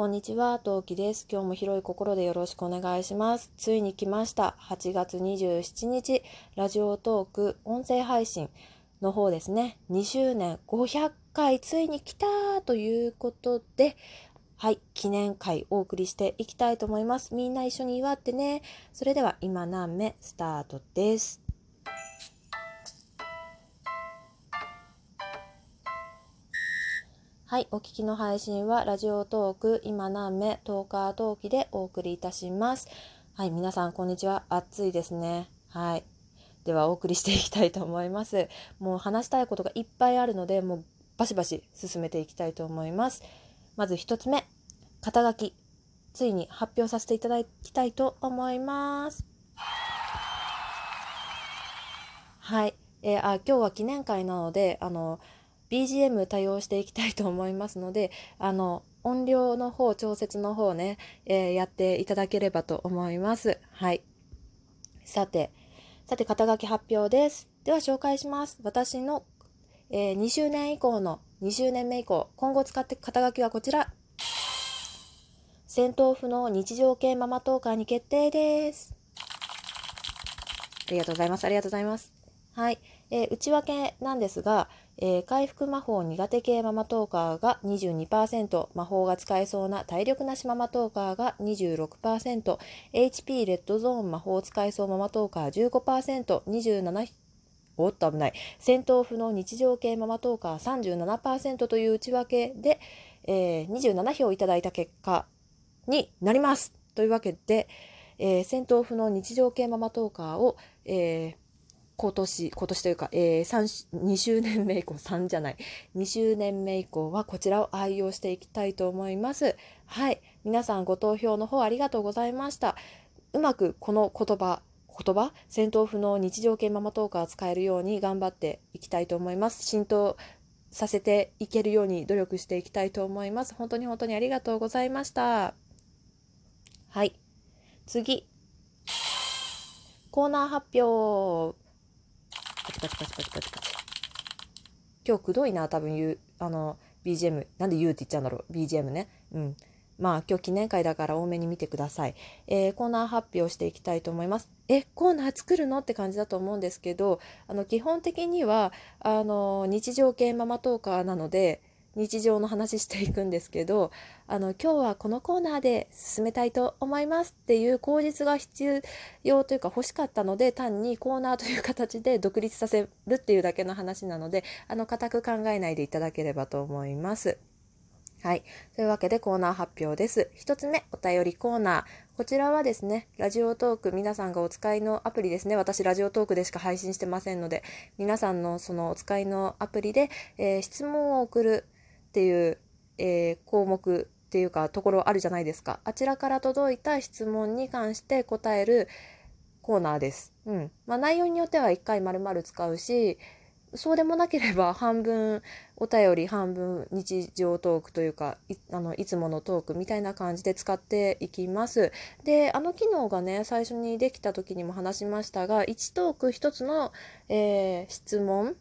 こんにちは、トウキです。今日も広い心でよろしくお願いします。ついに来ました。8月27日、ラジオトーク音声配信の方ですね。2周年500回ついに来たということで、はい、記念会お送りしていきたいと思います。みんな一緒に祝ってね。それでは今何目スタートです。はい、お聞きの配信はラジオトーク今何目トーカートーキでお送りいたします。はい、皆さんこんにちは。暑いですね。はい。ではお送りしていきたいと思います。もう話したいことがいっぱいあるので、もうバシバシ進めていきたいと思います。まず1つ目、肩書き。ついに発表させていただきたいと思います。はい。えー、あ今日は記念会なので、あの、BGM 対応していきたいと思いますので、あの、音量の方、調節の方ね、えー、やっていただければと思います。はい。さて、さて、肩書き発表です。では紹介します。私の、えー、2周年以降の、20年目以降、今後使って肩書きはこちら。戦闘不能日常系ママトーカーに決定です。ありがとうございます。ありがとうございます。はい。えー、内訳なんですが、えー、回復魔法苦手系ママトーカーが22%、魔法が使えそうな体力なしママトーカーが26%、HP レッドゾーン魔法使えそうママトーカー15%、27おっと危ない。戦闘不能日常系ママトーカー37%という内訳で、えー、27票いただいた結果になります。というわけで、えー、戦闘不能日常系ママトーカーを、えー、今年、今年というか、えー、2周年目以降、3じゃない、2周年目以降はこちらを愛用していきたいと思います。はい。皆さんご投票の方ありがとうございました。うまくこの言葉、言葉？戦闘不能日常系ママトーカー使えるように頑張っていきたいと思います。浸透させていけるように努力していきたいと思います。本当に本当にありがとうございました。はい。次。コーナー発表。チパチパチパチパチパチ。今日くどいな、多分言う、あの、BGM。なんで言うって言っちゃうんだろう。BGM ね。うん。まあ今日記念会だから多めに見てください。えー、コーナー発表していきたいと思います。え、コーナー作るのって感じだと思うんですけど、あの基本的には、あの、日常系ママトーカーなので、日常の話していくんですけどあの今日はこのコーナーで進めたいと思いますっていう口実が必要というか欲しかったので単にコーナーという形で独立させるっていうだけの話なのであの固く考えないでいただければと思います。はい。というわけでコーナー発表です。一つ目、お便りコーナー。こちらはですね、ラジオトーク、皆さんがお使いのアプリですね。私、ラジオトークでしか配信してませんので、皆さんのそのお使いのアプリで、えー、質問を送るっていう、えー、項目っていうかところあるじゃないですか。あちらから届いた質問に関して答えるコーナーです。うん。まあ内容によっては1回丸々使うし、そうでもなければ半分お便り半分日常トークというかいあのいつものトークみたいな感じで使っていきます。であの機能がね最初にできた時にも話しましたが1トーク1つの、えー、質問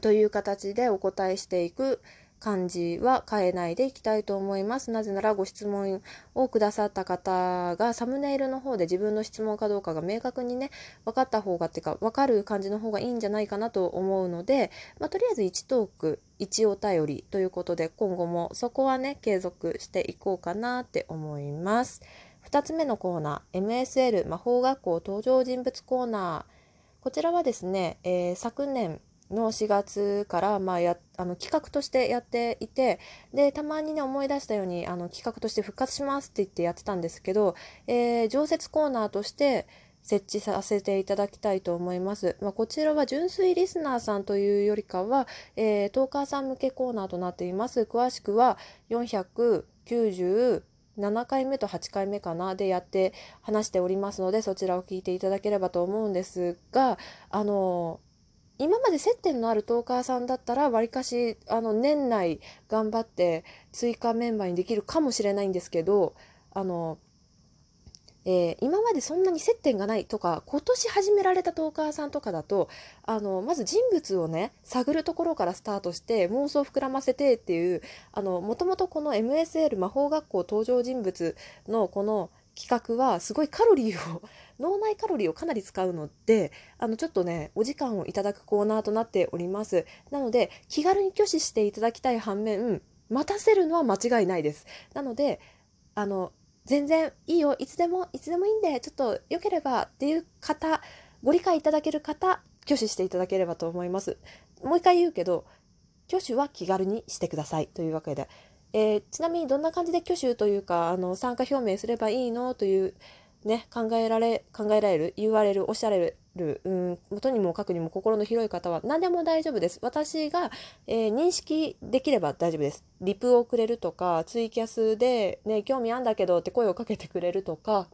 という形でお答えしていく感じは変えないでいきたいと思います。なぜならご質問をくださった方がサムネイルの方で自分の質問かどうかが明確にね、分かった方がっていうか分かる感じの方がいいんじゃないかなと思うので、まあ、とりあえず1トーク、1お便りということで今後もそこはね、継続していこうかなって思います。2つ目のコーナー、MSL 魔法学校登場人物コーナー。こちらはですね、えー、昨年の4月から、まあ、やあの企画としてやっていてでたまにね思い出したようにあの企画として復活しますって言ってやってたんですけど、えー、常設コーナーとして設置させていただきたいと思います。まあ、こちらは純粋リスナーさんというよりかは、えー、トーカーさん向けコーナーとなっています。詳しくは497回目と8回目かなでやって話しておりますのでそちらを聞いていただければと思うんですがあの今まで接点のあるトーカーさんだったらわりかしあの年内頑張って追加メンバーにできるかもしれないんですけどあのえー、今までそんなに接点がないとか今年始められたトーカーさんとかだとあのまず人物をね探るところからスタートして妄想膨らませてっていうもともとこの MSL 魔法学校登場人物のこの企画はすごいカロリーを脳内カロリーをかなり使うのであのちょっとねお時間をいただくコーナーとなっております。なので気軽に挙手していただきたい反面待たせるのは間違いないです。なのであの全然いいよいつでもいつでもいいんでちょっと良ければっていう方ご理解いただける方挙手していただければと思います。もう一回言うけど挙手は気軽にしてくださいというわけで、えー、ちなみにどんな感じで挙手というかあの参加表明すればいいのというね考えられ考えられる言われるおっしゃられる、うん、元にも書くにも心の広い方は何でも大丈夫です。私が、えー、認識できれば大丈夫です。リプをくれるとか、ツイキャスで、ね、興味あんだけどって声をかけてくれるとか、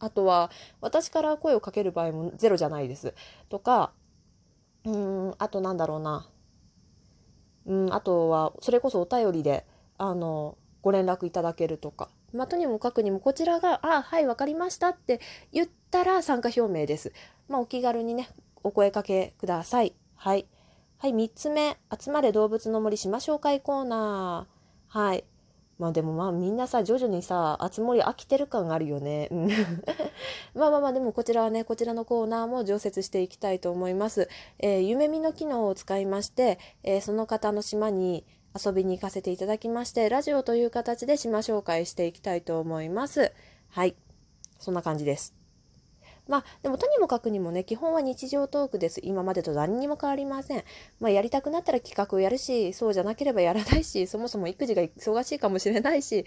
あとは、私から声をかける場合もゼロじゃないです。とか、うん、あとなんだろうな。うん、あとは、それこそお便りで、あの、ご連絡いただけるとか。まあ、とにもかくにもこちらが、あ、はい、わかりましたって言ったら参加表明です。まあ、お気軽にね、お声かけください。はい。はい、3つ目、集まれ動物の森島紹介コーナー。はい。まあでもまあみんなさ、徐々にさ、集まり飽きてる感があるよね。まあまあまあでもこちらはね、こちらのコーナーも常設していきたいと思います。えー、夢見の機能を使いまして、えー、その方の島に遊びに行かせていただきまして、ラジオという形で島紹介していきたいと思います。はい。そんな感じです。まあ、でもとにもかくにもね、基本は日常トークです。今までと何にも変わりません。まあ、やりたくなったら企画をやるし、そうじゃなければやらないし、そもそも育児が忙しいかもしれないし、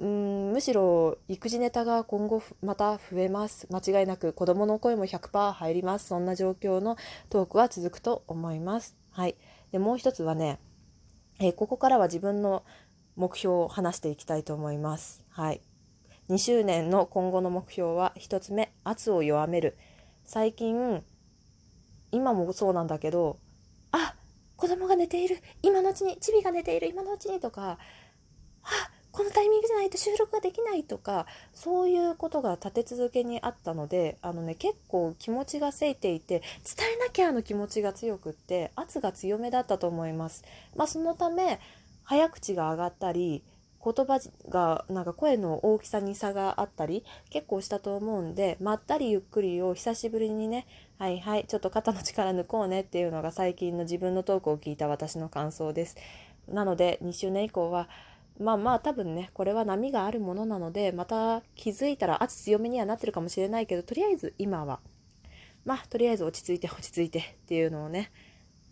うんむしろ育児ネタが今後また増えます間違いなく子どもの声も100%入りますそんな状況のトークは続くと思いますはいでもう一つはね、え、ここからは自分の目標を話していきたいと思います。はい。2周年の今後の目標は1つ目圧を弱める。最近今もそうなんだけどあ子供が寝ている。今のうちにチビが寝ている。今のうちにとかあこのタイミングじゃないと収録ができないとかそういうことが立て続けにあったのであのね結構気持ちがせいていて伝えなきゃの気持ちが強くって圧が強めだったと思います。まあ、そのため早口が上がったり言葉がなんか声の大きさに差があったり結構したと思うんでまったりゆっくりを久しぶりにねはいはいちょっと肩の力抜こうねっていうのが最近の自分のトークを聞いた私の感想ですなので2周年以降はまあまあ多分ねこれは波があるものなのでまた気づいたら圧強めにはなってるかもしれないけどとりあえず今はまあとりあえず落ち着いて落ち着いてっていうのをね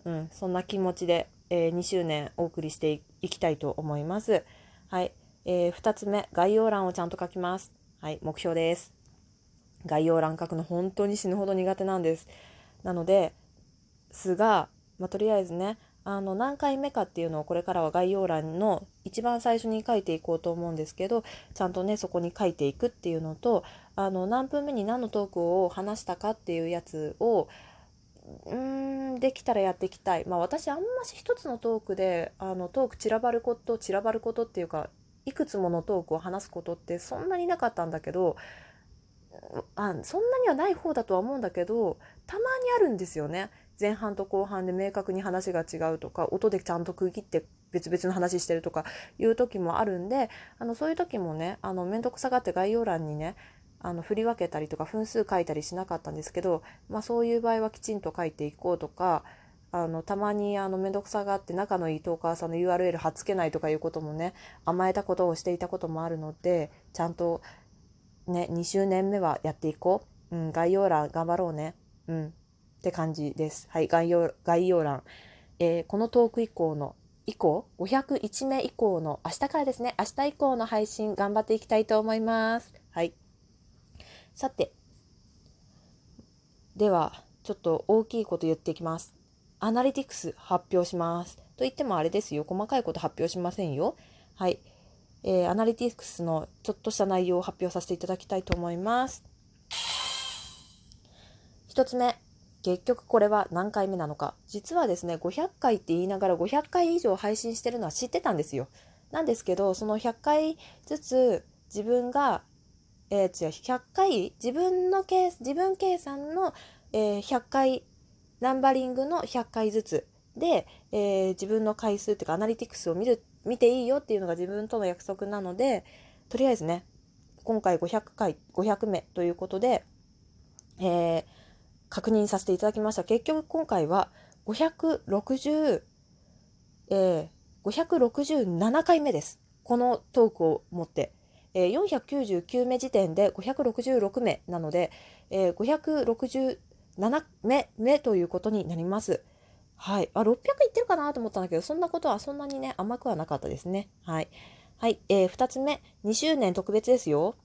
うんそんな気持ちで、えー、2周年お送りしていきたいと思います。はい。えー、2つ目、概要欄をちゃんと書きます。はい、目標です。概要欄書くの本当に死ぬほど苦手なんです。なので、すが、まあ、とりあえずね、あの何回目かっていうのをこれからは概要欄の一番最初に書いていこうと思うんですけどちゃんとねそこに書いていくっていうのとあの何分目に何のトークを話したかっていうやつをうんできたらやっていきたい。まあ私あんまし一つのトークであのトーク散らばること散らばることっていうかいくつものトークを話すことってそんなになかったんだけどあそんなにはない方だとは思うんだけどたまにあるんですよね。前半と後半で明確に話が違うとか音でちゃんと区切って別々の話してるとかいう時もあるんであのそういう時もねあの面倒くさがって概要欄にねあの振り分けたりとか分数書いたりしなかったんですけど、まあ、そういう場合はきちんと書いていこうとかあのたまにあの面倒くさがって仲のいいトーカーさんの URL 貼っつけないとかいうこともね甘えたことをしていたこともあるのでちゃんとね2周年目はやっていこう、うん、概要欄頑張ろうねうんって感じですはい概要概要欄、えー、このトーク以降の以降501目以降の明日からですね明日以降の配信頑張っていきたいと思いますはいさて、では、ちょっと大きいこと言っていきます。アナリティクス発表します。と言ってもあれですよ。細かいこと発表しませんよ。はい。えー、アナリティクスのちょっとした内容を発表させていただきたいと思います。1つ目。結局これは何回目なのか。実はですね、500回って言いながら500回以上配信してるのは知ってたんですよ。なんですけど、その100回ずつ自分がえー、違う、100回、自分の計、自分計算の、えー、100回、ナンバリングの100回ずつで、えー、自分の回数っていうかアナリティクスを見る、見ていいよっていうのが自分との約束なので、とりあえずね、今回500回、500目ということで、えー、確認させていただきました。結局今回は560、えー、567回目です。このトークを持って。えー、499目時点で566目なので、えー、567目目ということになります。はい。あ、600いってるかなと思ったんだけど、そんなことはそんなにね、甘くはなかったですね。はい。はい。えー、2つ目、2周年特別ですよ。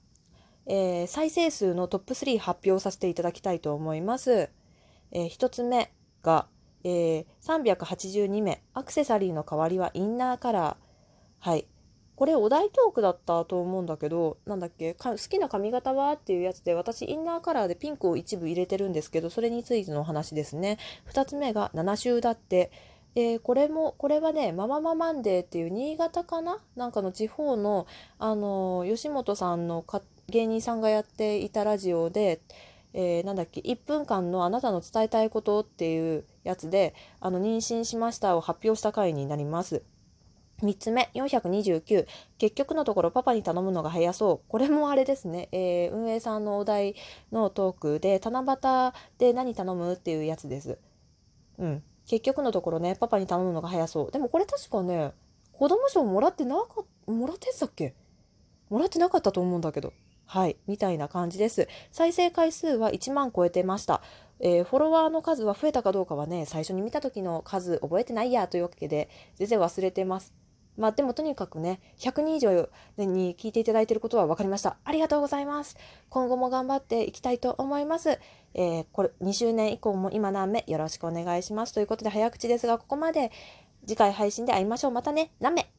えー、再生数のトップ3発表させていただきたいと思います。えー、1つ目が、えー、382名、アクセサリーの代わりはインナーカラー。はい。これお題トークだったと思うんだけど、なんだっけ好きな髪型はっていうやつで、私インナーカラーでピンクを一部入れてるんですけど、それについての話ですね。2つ目が7週だって。えー、これも、これはね、ママママンデーっていう新潟かな？なんかの地方の、あの吉本さんの芸人さんがやっていたラジオで、えー、なんだっけ、1分間のあなたの伝えたいことっていうやつで、あの、妊娠しましたを発表した回になります。3つ目、429。結局のところパパに頼むのが早そう。これもあれですね、えー、運営さんのお題のトークで、七夕で何頼むっていうやつです。うん。結局のところね、パパに頼むのが早そう。でもこれ確かね、子供賞もらってなかった、もらってたっけ？もらってなかったと思うんだけど。はい、みたいな感じです。再生回数は1万超えてました。えー、フォロワーの数は増えたかどうかはね、最初に見た時の数覚えてないやというわけで、全然忘れてます。まあでもとにかくね、100人以上に聞いていただいていることは分かりました。ありがとうございます。今後も頑張っていきたいと思います。えー、これ、2周年以降も今何目よろしくお願いします。ということで早口ですが、ここまで次回配信で会いましょう。またね、何目